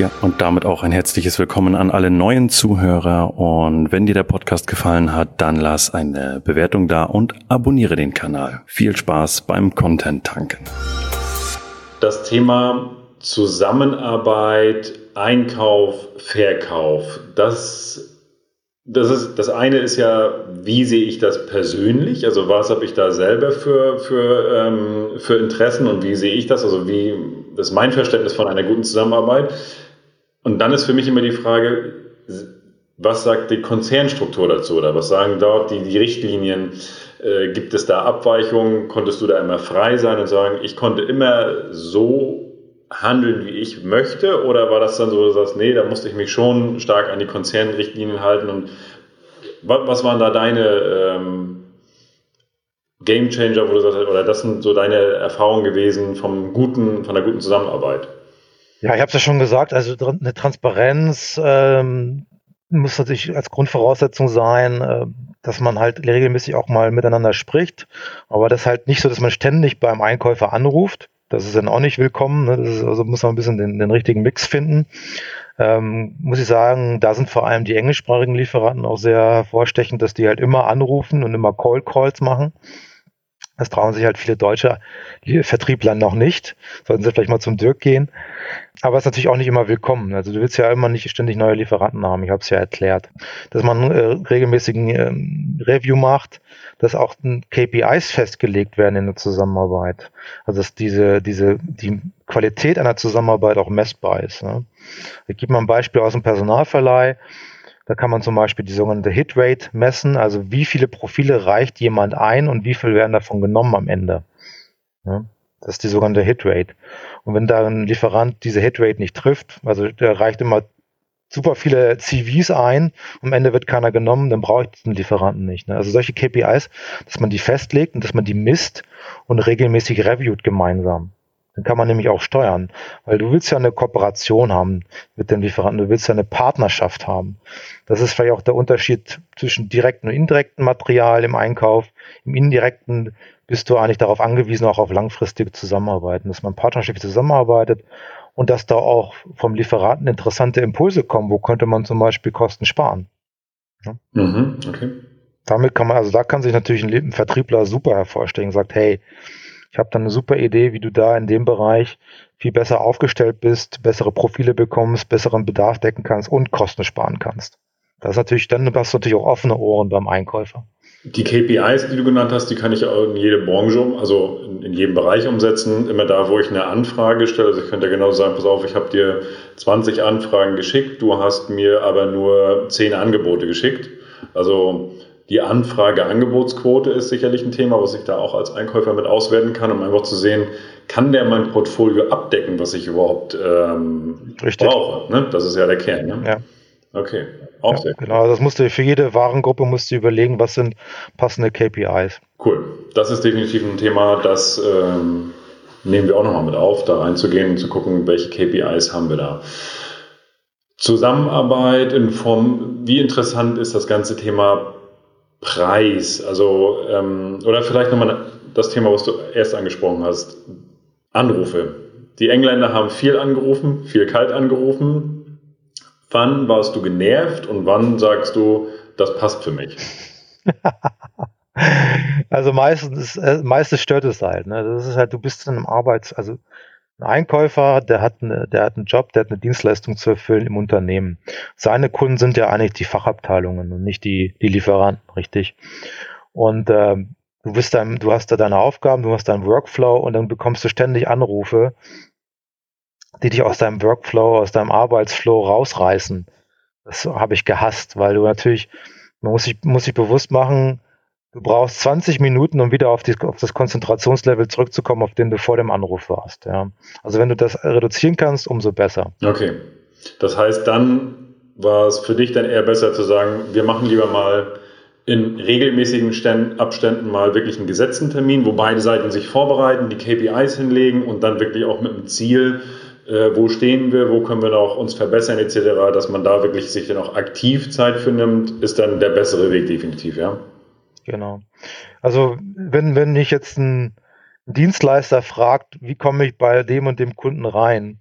Ja, und damit auch ein herzliches Willkommen an alle neuen Zuhörer. Und wenn dir der Podcast gefallen hat, dann lass eine Bewertung da und abonniere den Kanal. Viel Spaß beim Content tanken. Das Thema Zusammenarbeit, Einkauf, Verkauf, das das ist das eine ist ja, wie sehe ich das persönlich? Also was habe ich da selber für, für, ähm, für Interessen und wie sehe ich das? Also wie das ist mein Verständnis von einer guten Zusammenarbeit. Und dann ist für mich immer die Frage, was sagt die Konzernstruktur dazu oder was sagen dort die, die Richtlinien? Äh, gibt es da Abweichungen? Konntest du da immer frei sein und sagen, ich konnte immer so handeln, wie ich möchte? Oder war das dann so, dass du sagst, nee, da musste ich mich schon stark an die Konzernrichtlinien halten? Und was waren da deine ähm, Game Changer, wo du sagst, oder das sind so deine Erfahrungen gewesen vom guten, von der guten Zusammenarbeit? Ja, ich habe es ja schon gesagt, also eine Transparenz ähm, muss natürlich als Grundvoraussetzung sein, äh, dass man halt regelmäßig auch mal miteinander spricht. Aber das ist halt nicht so, dass man ständig beim Einkäufer anruft. Das ist dann auch nicht willkommen. Ne? Ist, also muss man ein bisschen den, den richtigen Mix finden. Ähm, muss ich sagen, da sind vor allem die englischsprachigen Lieferanten auch sehr hervorstechend, dass die halt immer anrufen und immer Call Calls machen. Das trauen sich halt viele deutsche Vertriebler noch nicht. Sollten sie vielleicht mal zum Dirk gehen. Aber es ist natürlich auch nicht immer willkommen. Also du willst ja immer nicht ständig neue Lieferanten haben. Ich habe es ja erklärt. Dass man äh, regelmäßigen ähm, Review macht, dass auch KPIs festgelegt werden in der Zusammenarbeit. Also dass diese, diese, die Qualität einer Zusammenarbeit auch messbar ist. Ne? Ich gebe mal ein Beispiel aus dem Personalverleih. Da kann man zum Beispiel die sogenannte Hitrate messen, also wie viele Profile reicht jemand ein und wie viel werden davon genommen am Ende. Ja, das ist die sogenannte Hitrate. Und wenn da ein Lieferant diese Hitrate nicht trifft, also der reicht immer super viele CVs ein, am Ende wird keiner genommen, dann brauche ich diesen Lieferanten nicht. Ne? Also solche KPIs, dass man die festlegt und dass man die misst und regelmäßig reviewt gemeinsam. Dann kann man nämlich auch steuern, weil du willst ja eine Kooperation haben mit dem Lieferanten, du willst ja eine Partnerschaft haben. Das ist vielleicht auch der Unterschied zwischen direkten und indirekten Material im Einkauf. Im indirekten bist du eigentlich darauf angewiesen, auch auf langfristige Zusammenarbeit, dass man partnerschaftlich zusammenarbeitet und dass da auch vom Lieferanten interessante Impulse kommen. Wo könnte man zum Beispiel Kosten sparen? Ja? Mhm, okay. Damit kann man, also da kann sich natürlich ein Vertriebler super hervorstellen, sagt, hey, ich habe dann eine super Idee, wie du da in dem Bereich viel besser aufgestellt bist, bessere Profile bekommst, besseren Bedarf decken kannst und Kosten sparen kannst. Das ist natürlich, dann hast du natürlich auch offene Ohren beim Einkäufer. Die KPIs, die du genannt hast, die kann ich auch in jede Branche, also in, jedem Bereich umsetzen. Immer da, wo ich eine Anfrage stelle. Also ich könnte ja genau sagen, pass auf, ich habe dir 20 Anfragen geschickt, du hast mir aber nur 10 Angebote geschickt. Also die Anfrage-Angebotsquote ist sicherlich ein Thema, was ich da auch als Einkäufer mit auswerten kann, um einfach zu sehen, kann der mein Portfolio abdecken, was ich überhaupt ähm, brauche. Ne? Das ist ja der Kern. Ne? Ja. Okay, auch ja, sehr cool. Genau, das musst du für jede Warengruppe musst du überlegen, was sind passende KPIs. Cool, das ist definitiv ein Thema, das ähm, nehmen wir auch nochmal mit auf, da reinzugehen und zu gucken, welche KPIs haben wir da. Zusammenarbeit in Form, wie interessant ist das ganze Thema Preis? Also, ähm, oder vielleicht nochmal das Thema, was du erst angesprochen hast. Anrufe. Die Engländer haben viel angerufen, viel kalt angerufen. Wann warst du genervt und wann sagst du, das passt für mich? also meistens, äh, meistens stört es halt. Ne? Das ist halt, du bist in einem Arbeits-, also ein Einkäufer, der hat, eine, der hat einen Job, der hat eine Dienstleistung zu erfüllen im Unternehmen. Seine Kunden sind ja eigentlich die Fachabteilungen und nicht die, die Lieferanten, richtig? Und äh, du bist dann, du hast da deine Aufgaben, du hast deinen Workflow und dann bekommst du ständig Anrufe, die dich aus deinem Workflow, aus deinem Arbeitsflow rausreißen. Das habe ich gehasst, weil du natürlich, man muss sich, muss sich bewusst machen, Du brauchst 20 Minuten, um wieder auf, die, auf, das Konzentrationslevel zurückzukommen, auf dem du vor dem Anruf warst. Ja. Also wenn du das reduzieren kannst, umso besser. Okay. Das heißt, dann war es für dich dann eher besser zu sagen, wir machen lieber mal in regelmäßigen Ständ, Abständen mal wirklich einen gesetzten Termin, wo beide Seiten sich vorbereiten, die KPIs hinlegen und dann wirklich auch mit dem Ziel, äh, wo stehen wir, wo können wir noch uns verbessern etc., dass man da wirklich sich dann auch aktiv Zeit für nimmt, ist dann der bessere Weg definitiv, ja. Genau. Also wenn, wenn ich jetzt ein Dienstleister fragt, wie komme ich bei dem und dem Kunden rein,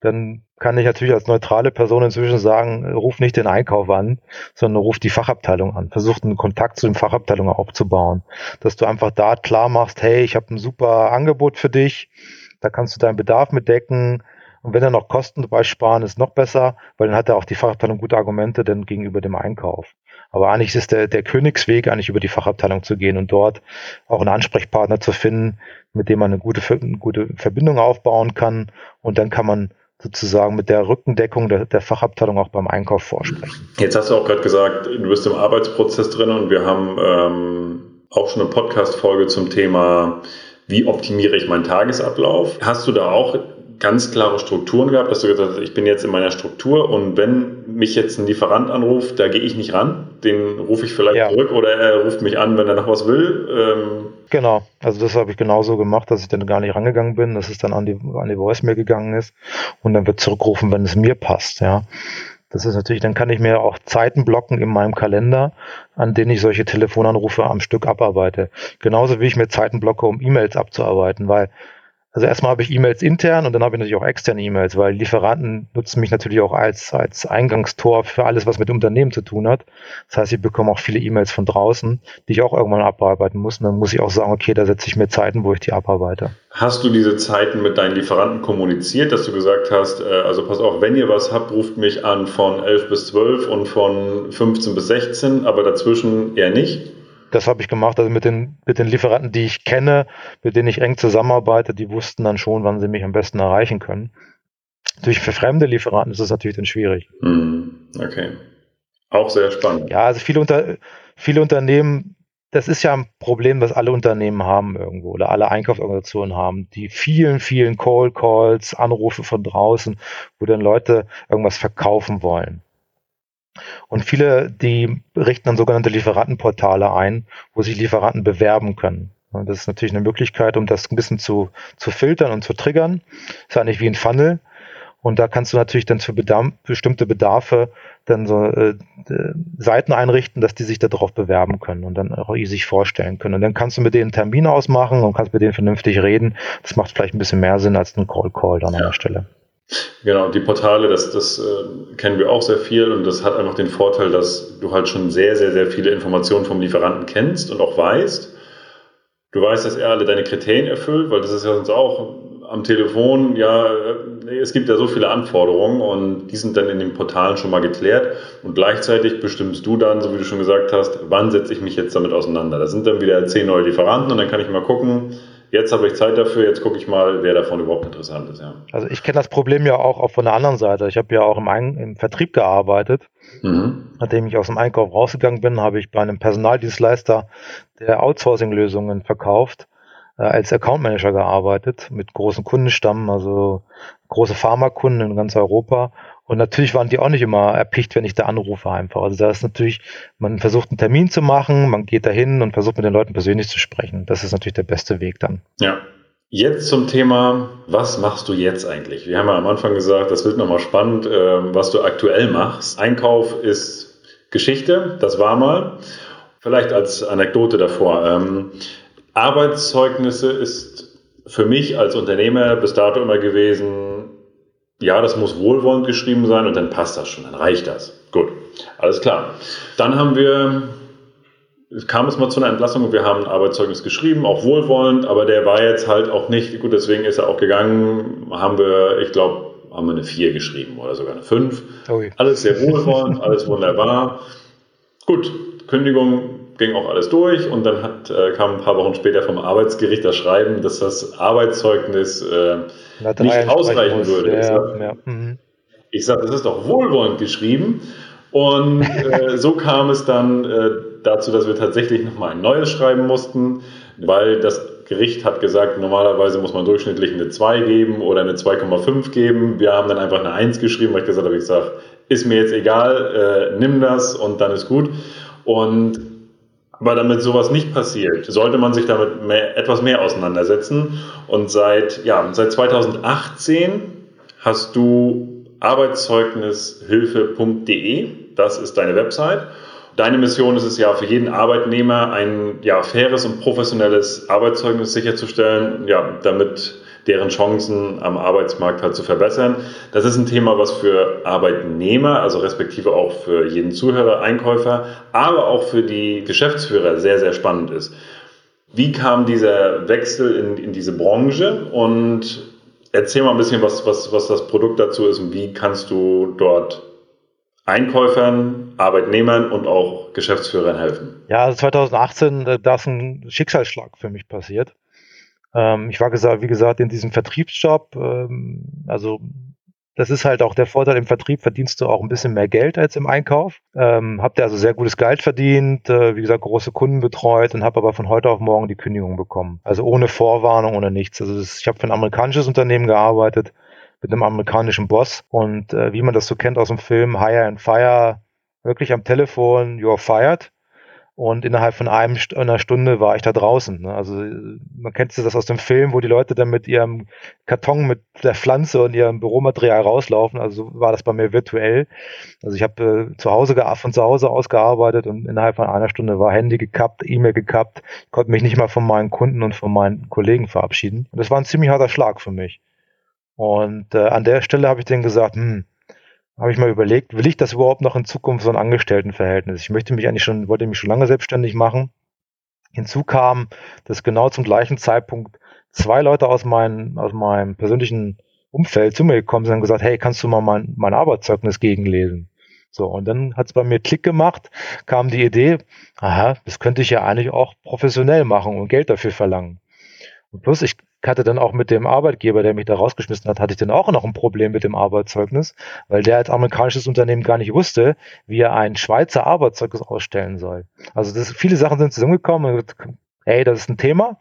dann kann ich natürlich als neutrale Person inzwischen sagen, ruf nicht den Einkauf an, sondern ruf die Fachabteilung an. Versuch einen Kontakt zu den Fachabteilungen aufzubauen. Dass du einfach da klar machst, hey, ich habe ein super Angebot für dich, da kannst du deinen Bedarf mit decken. Und wenn er noch Kosten dabei sparen, ist noch besser, weil dann hat er auch die Fachabteilung gute Argumente denn gegenüber dem Einkauf. Aber eigentlich ist der, der Königsweg, eigentlich über die Fachabteilung zu gehen und dort auch einen Ansprechpartner zu finden, mit dem man eine gute, eine gute Verbindung aufbauen kann. Und dann kann man sozusagen mit der Rückendeckung der, der Fachabteilung auch beim Einkauf vorsprechen. Jetzt hast du auch gerade gesagt, du bist im Arbeitsprozess drin und wir haben ähm, auch schon eine Podcast-Folge zum Thema, wie optimiere ich meinen Tagesablauf. Hast du da auch ganz klare Strukturen gehabt, dass du gesagt hast, ich bin jetzt in meiner Struktur und wenn mich jetzt ein Lieferant anruft, da gehe ich nicht ran, den rufe ich vielleicht ja. zurück oder er ruft mich an, wenn er noch was will. Ähm genau, also das habe ich genauso gemacht, dass ich dann gar nicht rangegangen bin, dass es dann an die, an die Voicemail gegangen ist und dann wird zurückgerufen, wenn es mir passt, ja. Das ist natürlich, dann kann ich mir auch Zeiten blocken in meinem Kalender, an denen ich solche Telefonanrufe am Stück abarbeite. Genauso wie ich mir Zeiten blocke, um E-Mails abzuarbeiten, weil also erstmal habe ich E-Mails intern und dann habe ich natürlich auch externe E-Mails, weil Lieferanten nutzen mich natürlich auch als, als Eingangstor für alles, was mit Unternehmen zu tun hat. Das heißt, ich bekomme auch viele E-Mails von draußen, die ich auch irgendwann abarbeiten muss. Und dann muss ich auch sagen, okay, da setze ich mir Zeiten, wo ich die abarbeite. Hast du diese Zeiten mit deinen Lieferanten kommuniziert, dass du gesagt hast, äh, also pass auf, wenn ihr was habt, ruft mich an von 11 bis 12 und von 15 bis 16, aber dazwischen eher nicht? Das habe ich gemacht. Also mit den, mit den Lieferanten, die ich kenne, mit denen ich eng zusammenarbeite, die wussten dann schon, wann sie mich am besten erreichen können. Natürlich für fremde Lieferanten ist es natürlich dann schwierig. Hm, okay. Auch sehr spannend. Ja, also viele, unter, viele Unternehmen, das ist ja ein Problem, was alle Unternehmen haben irgendwo oder alle Einkaufsorganisationen haben, die vielen, vielen Call Calls, Anrufe von draußen, wo dann Leute irgendwas verkaufen wollen. Und viele, die richten dann sogenannte Lieferantenportale ein, wo sich Lieferanten bewerben können. Und das ist natürlich eine Möglichkeit, um das ein bisschen zu, zu filtern und zu triggern. Das ist eigentlich wie ein Funnel. Und da kannst du natürlich dann für Bedarf, bestimmte Bedarfe dann so äh, Seiten einrichten, dass die sich darauf bewerben können und dann auch sich vorstellen können. Und dann kannst du mit denen Termine ausmachen und kannst mit denen vernünftig reden. Das macht vielleicht ein bisschen mehr Sinn als ein Call-Call dann ja. an der Stelle. Genau, die Portale, das, das äh, kennen wir auch sehr viel und das hat einfach den Vorteil, dass du halt schon sehr, sehr, sehr viele Informationen vom Lieferanten kennst und auch weißt. Du weißt, dass er alle deine Kriterien erfüllt, weil das ist ja sonst auch am Telefon, ja, äh, es gibt ja so viele Anforderungen und die sind dann in den Portalen schon mal geklärt und gleichzeitig bestimmst du dann, so wie du schon gesagt hast, wann setze ich mich jetzt damit auseinander. Da sind dann wieder zehn neue Lieferanten und dann kann ich mal gucken, jetzt habe ich Zeit dafür, jetzt gucke ich mal, wer davon überhaupt interessant ist. Ja. Also ich kenne das Problem ja auch, auch von der anderen Seite. Ich habe ja auch im, Ein im Vertrieb gearbeitet. Mhm. Nachdem ich aus dem Einkauf rausgegangen bin, habe ich bei einem Personaldienstleister der Outsourcing-Lösungen verkauft, äh, als Account Manager gearbeitet mit großen Kundenstamm, also große Pharmakunden in ganz Europa und natürlich waren die auch nicht immer erpicht, wenn ich da anrufe einfach. Also da ist natürlich, man versucht einen Termin zu machen, man geht dahin und versucht mit den Leuten persönlich zu sprechen. Das ist natürlich der beste Weg dann. Ja. Jetzt zum Thema, was machst du jetzt eigentlich? Wir haben ja am Anfang gesagt, das wird nochmal spannend, äh, was du aktuell machst. Einkauf ist Geschichte, das war mal. Vielleicht als Anekdote davor. Ähm, Arbeitszeugnisse ist für mich als Unternehmer bis dato immer gewesen, ja, das muss wohlwollend geschrieben sein und dann passt das schon, dann reicht das. Gut, alles klar. Dann haben wir, kam es mal zu einer Entlassung und wir haben ein Arbeitszeugnis geschrieben, auch wohlwollend, aber der war jetzt halt auch nicht, gut, deswegen ist er auch gegangen, haben wir, ich glaube, haben wir eine 4 geschrieben oder sogar eine 5. Okay. Alles sehr wohlwollend, alles wunderbar. Gut, Kündigung ging auch alles durch und dann hat, äh, kam ein paar Wochen später vom Arbeitsgericht das Schreiben, dass das Arbeitszeugnis äh, nicht ausreichen würde. Ja, ich sage, ja. mhm. sag, das ist doch wohlwollend geschrieben. Und äh, so kam es dann äh, dazu, dass wir tatsächlich nochmal ein neues schreiben mussten, weil das Gericht hat gesagt, normalerweise muss man durchschnittlich eine 2 geben oder eine 2,5 geben. Wir haben dann einfach eine 1 geschrieben, weil ich gesagt habe, ich sage, ist mir jetzt egal, äh, nimm das und dann ist gut. Und aber damit sowas nicht passiert, sollte man sich damit mehr, etwas mehr auseinandersetzen. Und seit, ja, seit 2018 hast du arbeitszeugnishilfe.de. Das ist deine Website. Deine Mission ist es ja für jeden Arbeitnehmer ein ja, faires und professionelles Arbeitszeugnis sicherzustellen, ja, damit deren Chancen am Arbeitsmarkt halt zu verbessern. Das ist ein Thema, was für Arbeitnehmer, also respektive auch für jeden Zuhörer, Einkäufer, aber auch für die Geschäftsführer sehr, sehr spannend ist. Wie kam dieser Wechsel in, in diese Branche und erzähl mal ein bisschen, was, was, was das Produkt dazu ist und wie kannst du dort Einkäufern, Arbeitnehmern und auch Geschäftsführern helfen? Ja, also 2018, äh, da ist ein Schicksalsschlag für mich passiert. Ähm, ich war, gesagt, wie gesagt, in diesem Vertriebsjob. Ähm, also das ist halt auch der Vorteil im Vertrieb, verdienst du auch ein bisschen mehr Geld als im Einkauf. Ähm, habt ihr also sehr gutes Geld verdient, äh, wie gesagt, große Kunden betreut und habe aber von heute auf morgen die Kündigung bekommen. Also ohne Vorwarnung, ohne nichts. Also das, ich habe für ein amerikanisches Unternehmen gearbeitet mit einem amerikanischen Boss. Und äh, wie man das so kennt aus dem Film Hire and Fire, wirklich am Telefon, you're fired. Und innerhalb von einem, einer Stunde war ich da draußen. Ne? Also man kennt das aus dem Film, wo die Leute dann mit ihrem Karton mit der Pflanze und ihrem Büromaterial rauslaufen. Also war das bei mir virtuell. Also ich habe äh, zu Hause von zu Hause aus gearbeitet und innerhalb von einer Stunde war Handy gekappt, E-Mail gekappt. Ich konnte mich nicht mal von meinen Kunden und von meinen Kollegen verabschieden. Und das war ein ziemlich harter Schlag für mich. Und äh, an der Stelle habe ich denen gesagt, hm, habe ich mal überlegt, will ich das überhaupt noch in Zukunft so ein Angestelltenverhältnis? Ich möchte mich eigentlich schon, wollte mich schon lange selbstständig machen. Hinzu kam, dass genau zum gleichen Zeitpunkt zwei Leute aus, mein, aus meinem persönlichen Umfeld zu mir gekommen sind und gesagt, hey, kannst du mal mein, mein Arbeitszeugnis gegenlesen? So, und dann hat es bei mir Klick gemacht, kam die Idee, aha, das könnte ich ja eigentlich auch professionell machen und Geld dafür verlangen. Und plus, ich hatte dann auch mit dem Arbeitgeber, der mich da rausgeschmissen hat, hatte ich dann auch noch ein Problem mit dem Arbeitszeugnis, weil der als amerikanisches Unternehmen gar nicht wusste, wie er ein Schweizer Arbeitszeugnis ausstellen soll. Also das, viele Sachen sind zusammengekommen hey, das ist ein Thema,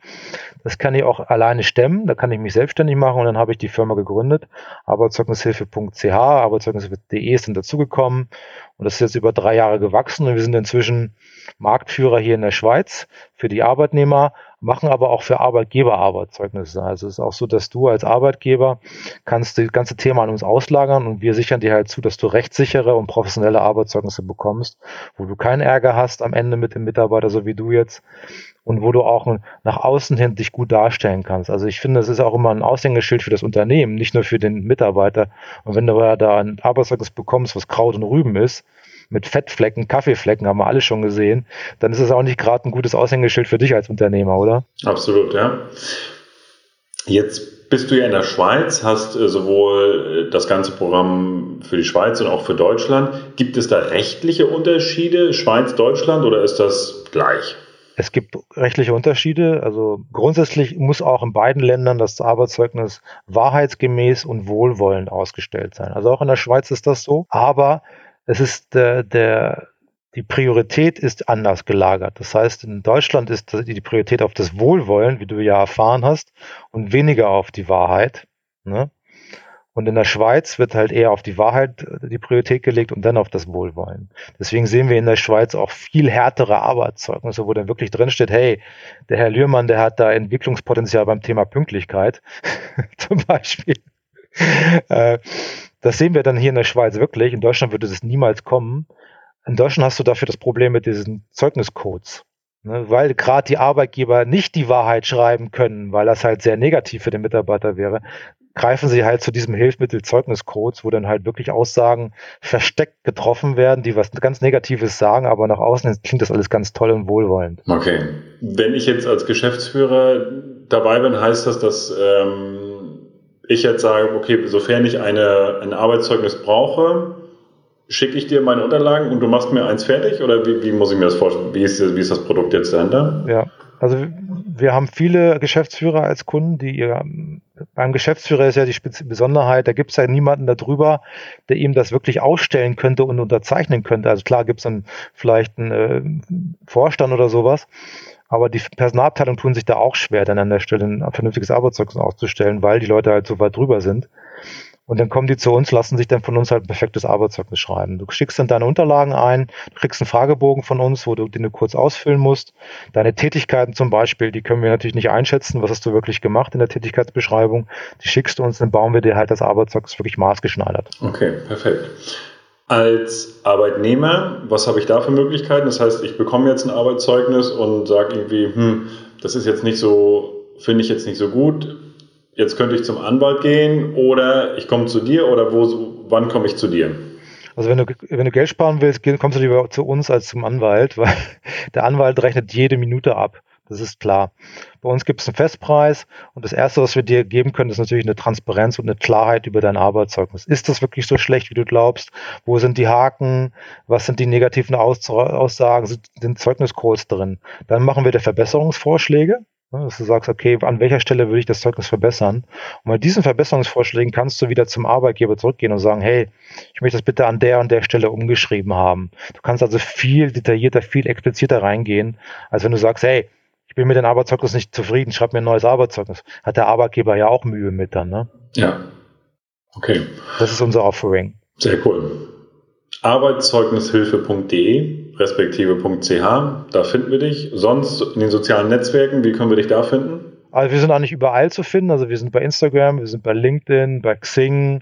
das kann ich auch alleine stemmen, da kann ich mich selbstständig machen. Und dann habe ich die Firma gegründet, arbeitszeugnishilfe.ch, arbeitszeugnishilfe.de sind dazugekommen. Und das ist jetzt über drei Jahre gewachsen. Und wir sind inzwischen Marktführer hier in der Schweiz für die Arbeitnehmer, machen aber auch für Arbeitgeber Arbeitszeugnisse. Also es ist auch so, dass du als Arbeitgeber kannst das ganze Thema an uns auslagern und wir sichern dir halt zu, dass du rechtssichere und professionelle Arbeitszeugnisse bekommst, wo du keinen Ärger hast am Ende mit dem Mitarbeiter, so wie du jetzt, und wo du auch nach außen hin dich gut darstellen kannst. Also ich finde, es ist auch immer ein Aushängeschild für das Unternehmen, nicht nur für den Mitarbeiter. Und wenn du da ein Arbeitszeugnis bekommst, was Kraut und Rüben ist, mit Fettflecken, Kaffeeflecken, haben wir alle schon gesehen, dann ist es auch nicht gerade ein gutes Aushängeschild für dich als Unternehmer, oder? Absolut, ja. Jetzt bist du ja in der Schweiz, hast äh, sowohl äh, das ganze Programm für die Schweiz und auch für Deutschland. Gibt es da rechtliche Unterschiede, Schweiz, Deutschland, oder ist das gleich? Es gibt rechtliche Unterschiede. Also grundsätzlich muss auch in beiden Ländern das Arbeitszeugnis wahrheitsgemäß und wohlwollend ausgestellt sein. Also auch in der Schweiz ist das so. Aber es ist der, der, die Priorität ist anders gelagert. Das heißt, in Deutschland ist die Priorität auf das Wohlwollen, wie du ja erfahren hast, und weniger auf die Wahrheit. Ne? Und in der Schweiz wird halt eher auf die Wahrheit äh, die Priorität gelegt und dann auf das Wohlwollen. Deswegen sehen wir in der Schweiz auch viel härtere Arbeitszeugnisse, wo dann wirklich drin steht, hey, der Herr Lührmann, der hat da Entwicklungspotenzial beim Thema Pünktlichkeit zum Beispiel. Äh, das sehen wir dann hier in der Schweiz wirklich. In Deutschland würde das niemals kommen. In Deutschland hast du dafür das Problem mit diesen Zeugniscodes. Ne, weil gerade die Arbeitgeber nicht die Wahrheit schreiben können, weil das halt sehr negativ für den Mitarbeiter wäre, greifen sie halt zu diesem Hilfsmittel Zeugniscodes, wo dann halt wirklich Aussagen versteckt getroffen werden, die was ganz Negatives sagen, aber nach außen klingt das alles ganz toll und wohlwollend. Okay. Wenn ich jetzt als Geschäftsführer dabei bin, heißt das, dass ähm, ich jetzt sage, okay, sofern ich eine, ein Arbeitszeugnis brauche, schicke ich dir meine Unterlagen und du machst mir eins fertig? Oder wie, wie muss ich mir das vorstellen? Wie ist, wie ist das Produkt jetzt dahinter? Ja, also wir haben viele Geschäftsführer als Kunden, die ihr, beim Geschäftsführer ist ja die Besonderheit, da gibt es ja niemanden darüber, der ihm das wirklich ausstellen könnte und unterzeichnen könnte. Also klar gibt es dann vielleicht einen äh, Vorstand oder sowas, aber die Personalabteilung tun sich da auch schwer, dann an der Stelle ein vernünftiges Arbeitszeugnis auszustellen, weil die Leute halt so weit drüber sind. Und dann kommen die zu uns, lassen sich dann von uns halt ein perfektes Arbeitszeugnis schreiben. Du schickst dann deine Unterlagen ein, du kriegst einen Fragebogen von uns, wo du den du kurz ausfüllen musst. Deine Tätigkeiten zum Beispiel, die können wir natürlich nicht einschätzen. Was hast du wirklich gemacht in der Tätigkeitsbeschreibung? Die schickst du uns, dann bauen wir dir halt das Arbeitszeugnis wirklich maßgeschneidert. Okay, perfekt. Als Arbeitnehmer, was habe ich da für Möglichkeiten? Das heißt, ich bekomme jetzt ein Arbeitszeugnis und sage irgendwie, hm, das ist jetzt nicht so, finde ich jetzt nicht so gut jetzt könnte ich zum Anwalt gehen oder ich komme zu dir oder wo, wann komme ich zu dir? Also wenn du, wenn du Geld sparen willst, kommst du lieber zu uns als zum Anwalt, weil der Anwalt rechnet jede Minute ab. Das ist klar. Bei uns gibt es einen Festpreis und das Erste, was wir dir geben können, ist natürlich eine Transparenz und eine Klarheit über dein Arbeitszeugnis. Ist das wirklich so schlecht, wie du glaubst? Wo sind die Haken? Was sind die negativen Aussagen? Sind Zeugniscodes drin? Dann machen wir dir Verbesserungsvorschläge Ne, dass du sagst, okay, an welcher Stelle würde ich das Zeugnis verbessern? Und bei diesen Verbesserungsvorschlägen kannst du wieder zum Arbeitgeber zurückgehen und sagen, hey, ich möchte das bitte an der und der Stelle umgeschrieben haben. Du kannst also viel detaillierter, viel expliziter reingehen, als wenn du sagst, hey, bin mit dem Arbeitszeugnis nicht zufrieden, schreib mir ein neues Arbeitszeugnis. Hat der Arbeitgeber ja auch Mühe mit dann, ne? Ja. Okay. Das ist unser Offering. Sehr cool. Arbeitszeugnishilfe.de respektive .ch, da finden wir dich. Sonst in den sozialen Netzwerken, wie können wir dich da finden? Also wir sind auch nicht überall zu finden. Also wir sind bei Instagram, wir sind bei LinkedIn, bei Xing,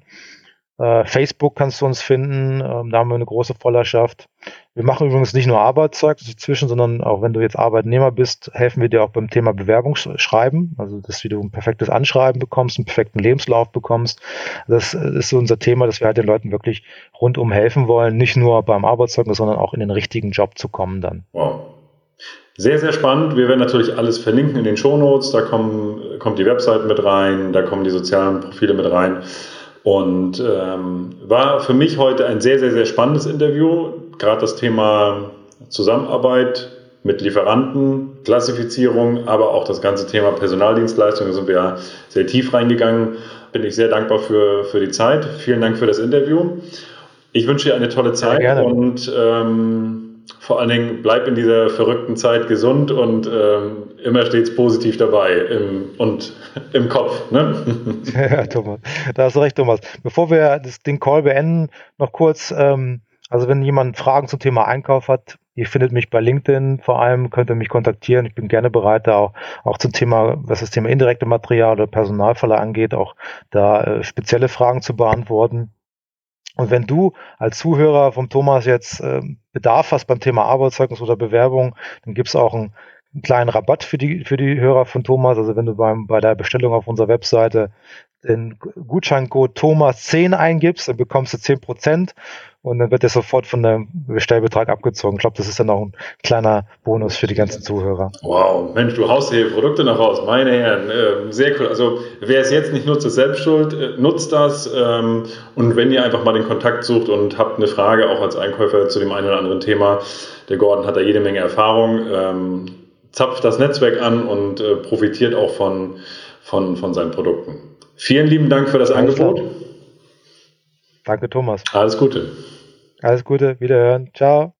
Facebook kannst du uns finden, ähm, da haben wir eine große Vollerschaft. Wir machen übrigens nicht nur Arbeitszeug dazwischen, sondern auch wenn du jetzt Arbeitnehmer bist, helfen wir dir auch beim Thema Bewerbungsschreiben, also dass du ein perfektes Anschreiben bekommst, einen perfekten Lebenslauf bekommst. Das ist so unser Thema, dass wir halt den Leuten wirklich rundum helfen wollen, nicht nur beim Arbeitszeugnis, sondern auch in den richtigen Job zu kommen dann. Wow. Sehr, sehr spannend. Wir werden natürlich alles verlinken in den Shownotes. Da kommen, kommt die Website mit rein, da kommen die sozialen Profile mit rein. Und ähm, war für mich heute ein sehr, sehr, sehr spannendes Interview. Gerade das Thema Zusammenarbeit mit Lieferanten, Klassifizierung, aber auch das ganze Thema Personaldienstleistungen, da sind wir ja sehr tief reingegangen. Bin ich sehr dankbar für, für die Zeit. Vielen Dank für das Interview. Ich wünsche dir eine tolle Zeit und ähm, vor allen Dingen bleib in dieser verrückten Zeit gesund und ähm, immer stets positiv dabei im, und im Kopf. Ne? Ja, Thomas, da hast du recht, Thomas. Bevor wir das, den Call beenden, noch kurz, ähm, also wenn jemand Fragen zum Thema Einkauf hat, ihr findet mich bei LinkedIn vor allem, könnt ihr mich kontaktieren. Ich bin gerne bereit, da auch, auch zum Thema, was das Thema indirekte Material oder Personalfalle angeht, auch da äh, spezielle Fragen zu beantworten. Und wenn du als Zuhörer vom Thomas jetzt äh, Bedarf hast beim Thema Arbeitszeugnis oder Bewerbung, dann gibt es auch einen, einen, kleinen Rabatt für die, für die Hörer von Thomas. Also wenn du beim, bei der Bestellung auf unserer Webseite den Gutscheincode Thomas10 eingibst, dann bekommst du 10% und dann wird der sofort von dem Bestellbetrag abgezogen. Ich glaube, das ist dann auch ein kleiner Bonus für die ganzen Zuhörer. Wow, Mensch, du haust hier Produkte noch raus, meine Herren, äh, sehr cool. Also wer es jetzt nicht nutzt, ist selbst schuld, äh, nutzt das ähm, und wenn ihr einfach mal den Kontakt sucht und habt eine Frage, auch als Einkäufer zu dem einen oder anderen Thema, der Gordon hat da jede Menge Erfahrung, ähm, zapft das Netzwerk an und äh, profitiert auch von, von, von seinen Produkten. Vielen lieben Dank für das Alles Angebot. Klar. Danke, Thomas. Alles Gute. Alles Gute, wiederhören. Ciao.